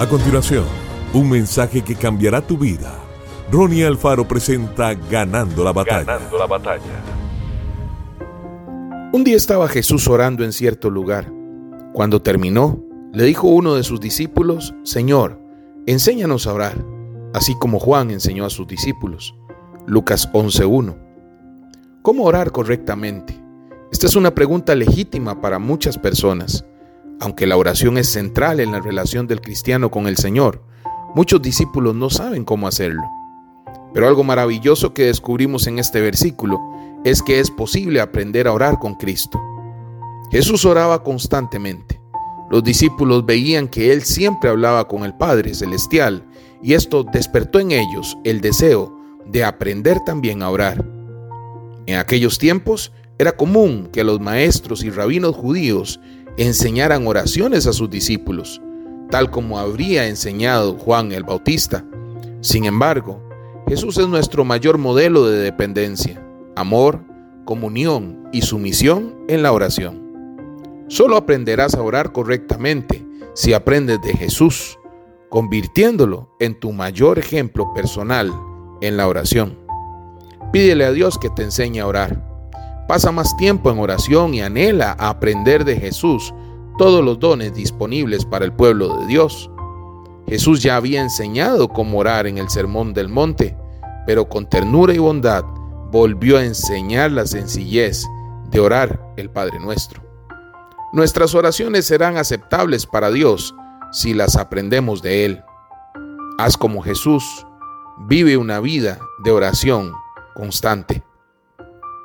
A continuación, un mensaje que cambiará tu vida. Ronnie Alfaro presenta Ganando la batalla. Ganando la batalla. Un día estaba Jesús orando en cierto lugar. Cuando terminó, le dijo uno de sus discípulos, Señor, enséñanos a orar, así como Juan enseñó a sus discípulos. Lucas 11.1. ¿Cómo orar correctamente? Esta es una pregunta legítima para muchas personas. Aunque la oración es central en la relación del cristiano con el Señor, muchos discípulos no saben cómo hacerlo. Pero algo maravilloso que descubrimos en este versículo es que es posible aprender a orar con Cristo. Jesús oraba constantemente. Los discípulos veían que Él siempre hablaba con el Padre Celestial y esto despertó en ellos el deseo de aprender también a orar. En aquellos tiempos era común que los maestros y rabinos judíos enseñaran oraciones a sus discípulos, tal como habría enseñado Juan el Bautista. Sin embargo, Jesús es nuestro mayor modelo de dependencia, amor, comunión y sumisión en la oración. Solo aprenderás a orar correctamente si aprendes de Jesús, convirtiéndolo en tu mayor ejemplo personal en la oración. Pídele a Dios que te enseñe a orar Pasa más tiempo en oración y anhela aprender de Jesús todos los dones disponibles para el pueblo de Dios. Jesús ya había enseñado cómo orar en el Sermón del Monte, pero con ternura y bondad volvió a enseñar la sencillez de orar el Padre nuestro. Nuestras oraciones serán aceptables para Dios si las aprendemos de Él. Haz como Jesús, vive una vida de oración constante.